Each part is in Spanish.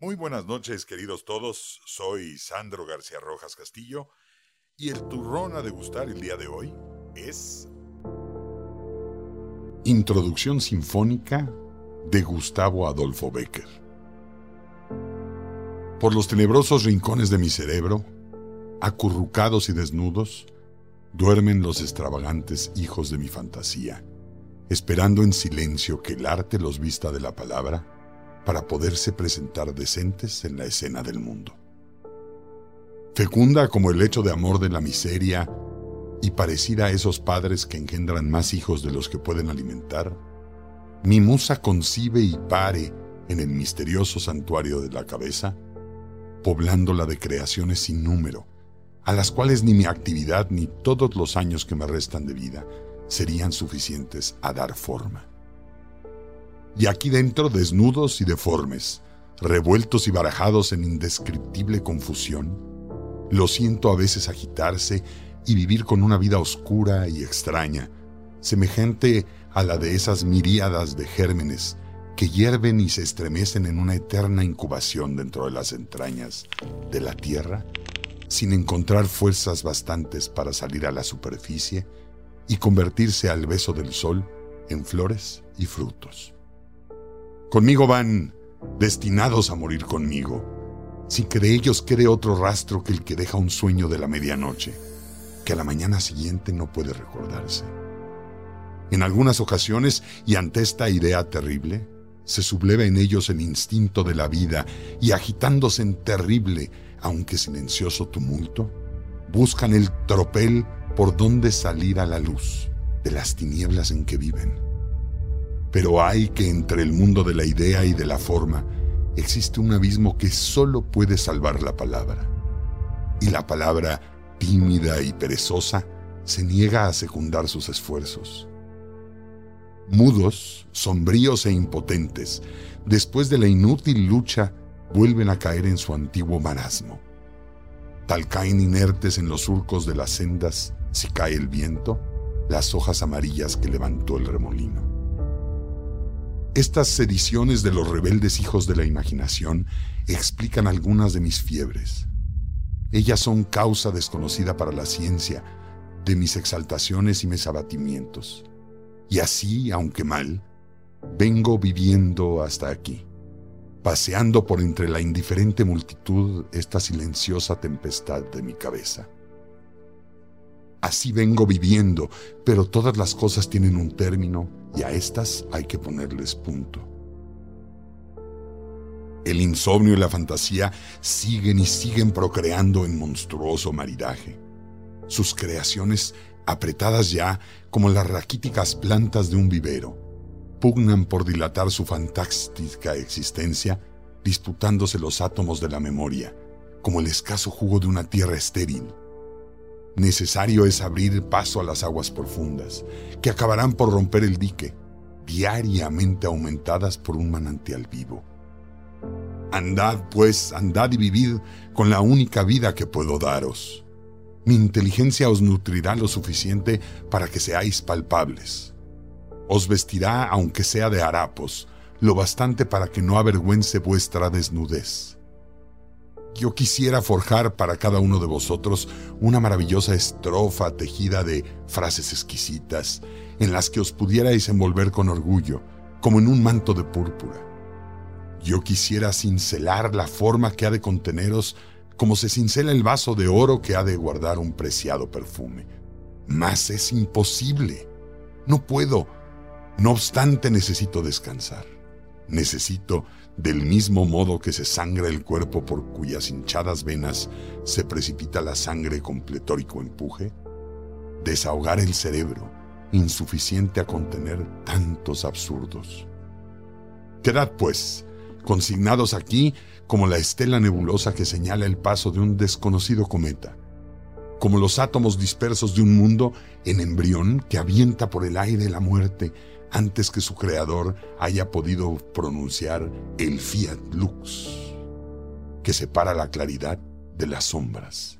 Muy buenas noches, queridos todos. Soy Sandro García Rojas Castillo y el turrón a degustar el día de hoy es Introducción Sinfónica de Gustavo Adolfo Becker. Por los tenebrosos rincones de mi cerebro, acurrucados y desnudos, duermen los extravagantes hijos de mi fantasía, esperando en silencio que el arte los vista de la palabra para poderse presentar decentes en la escena del mundo. Fecunda como el hecho de amor de la miseria y parecida a esos padres que engendran más hijos de los que pueden alimentar, mi musa concibe y pare en el misterioso santuario de la cabeza, poblándola de creaciones sin número, a las cuales ni mi actividad ni todos los años que me restan de vida serían suficientes a dar forma y aquí dentro desnudos y deformes, revueltos y barajados en indescriptible confusión, lo siento a veces agitarse y vivir con una vida oscura y extraña, semejante a la de esas miríadas de gérmenes que hierven y se estremecen en una eterna incubación dentro de las entrañas de la tierra, sin encontrar fuerzas bastantes para salir a la superficie y convertirse al beso del sol en flores y frutos. Conmigo van destinados a morir conmigo, sin que de ellos quede otro rastro que el que deja un sueño de la medianoche, que a la mañana siguiente no puede recordarse. En algunas ocasiones, y ante esta idea terrible, se subleva en ellos el instinto de la vida y agitándose en terrible, aunque silencioso tumulto, buscan el tropel por donde salir a la luz de las tinieblas en que viven pero hay que entre el mundo de la idea y de la forma existe un abismo que solo puede salvar la palabra. Y la palabra, tímida y perezosa, se niega a secundar sus esfuerzos. Mudos, sombríos e impotentes, después de la inútil lucha, vuelven a caer en su antiguo marasmo. Tal caen inertes en los surcos de las sendas, si cae el viento, las hojas amarillas que levantó el remolino. Estas sediciones de los rebeldes hijos de la imaginación explican algunas de mis fiebres. Ellas son causa desconocida para la ciencia de mis exaltaciones y mis abatimientos. Y así, aunque mal, vengo viviendo hasta aquí, paseando por entre la indiferente multitud esta silenciosa tempestad de mi cabeza. Así vengo viviendo, pero todas las cosas tienen un término y a estas hay que ponerles punto. El insomnio y la fantasía siguen y siguen procreando en monstruoso maridaje. Sus creaciones, apretadas ya como las raquíticas plantas de un vivero, pugnan por dilatar su fantástica existencia, disputándose los átomos de la memoria, como el escaso jugo de una tierra estéril Necesario es abrir paso a las aguas profundas, que acabarán por romper el dique, diariamente aumentadas por un manantial vivo. Andad, pues, andad y vivid con la única vida que puedo daros. Mi inteligencia os nutrirá lo suficiente para que seáis palpables. Os vestirá, aunque sea de harapos, lo bastante para que no avergüence vuestra desnudez yo quisiera forjar para cada uno de vosotros una maravillosa estrofa tejida de frases exquisitas, en las que os pudierais envolver con orgullo, como en un manto de púrpura. Yo quisiera cincelar la forma que ha de conteneros como se cincela el vaso de oro que ha de guardar un preciado perfume. Mas es imposible. No puedo. No obstante necesito descansar. Necesito del mismo modo que se sangra el cuerpo por cuyas hinchadas venas se precipita la sangre con pletórico empuje, desahogar el cerebro, insuficiente a contener tantos absurdos. Quedad, pues, consignados aquí como la estela nebulosa que señala el paso de un desconocido cometa, como los átomos dispersos de un mundo en embrión que avienta por el aire la muerte antes que su creador haya podido pronunciar el fiat lux, que separa la claridad de las sombras.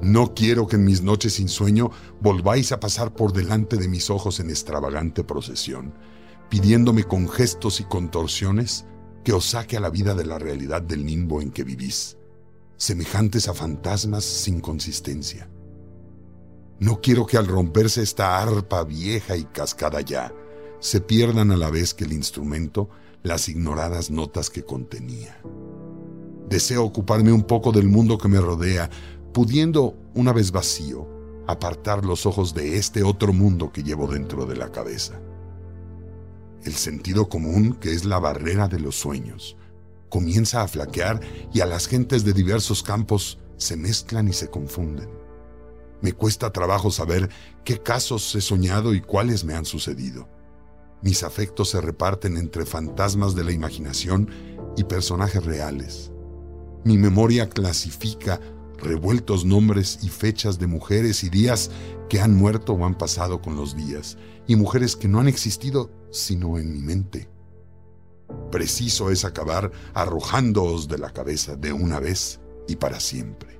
No quiero que en mis noches sin sueño volváis a pasar por delante de mis ojos en extravagante procesión, pidiéndome con gestos y contorsiones que os saque a la vida de la realidad del limbo en que vivís, semejantes a fantasmas sin consistencia. No quiero que al romperse esta arpa vieja y cascada ya, se pierdan a la vez que el instrumento las ignoradas notas que contenía. Deseo ocuparme un poco del mundo que me rodea, pudiendo, una vez vacío, apartar los ojos de este otro mundo que llevo dentro de la cabeza. El sentido común, que es la barrera de los sueños, comienza a flaquear y a las gentes de diversos campos se mezclan y se confunden. Me cuesta trabajo saber qué casos he soñado y cuáles me han sucedido. Mis afectos se reparten entre fantasmas de la imaginación y personajes reales. Mi memoria clasifica revueltos nombres y fechas de mujeres y días que han muerto o han pasado con los días, y mujeres que no han existido sino en mi mente. Preciso es acabar arrojándoos de la cabeza de una vez y para siempre.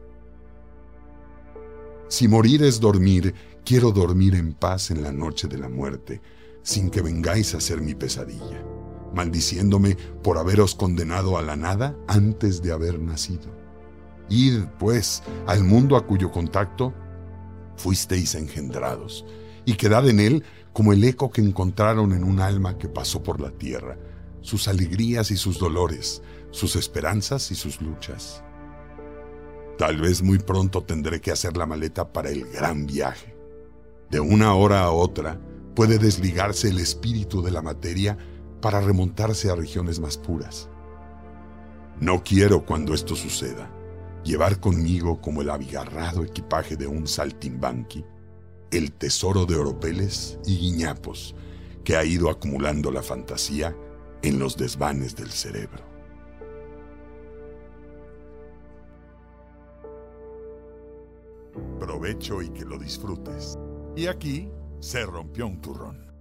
Si morir es dormir, quiero dormir en paz en la noche de la muerte, sin que vengáis a ser mi pesadilla, maldiciéndome por haberos condenado a la nada antes de haber nacido. Id, pues, al mundo a cuyo contacto fuisteis engendrados, y quedad en él como el eco que encontraron en un alma que pasó por la tierra, sus alegrías y sus dolores, sus esperanzas y sus luchas. Tal vez muy pronto tendré que hacer la maleta para el gran viaje. De una hora a otra puede desligarse el espíritu de la materia para remontarse a regiones más puras. No quiero cuando esto suceda llevar conmigo como el abigarrado equipaje de un saltimbanqui el tesoro de oropeles y guiñapos que ha ido acumulando la fantasía en los desvanes del cerebro. Provecho y que lo disfrutes. Y aquí se rompió un turrón.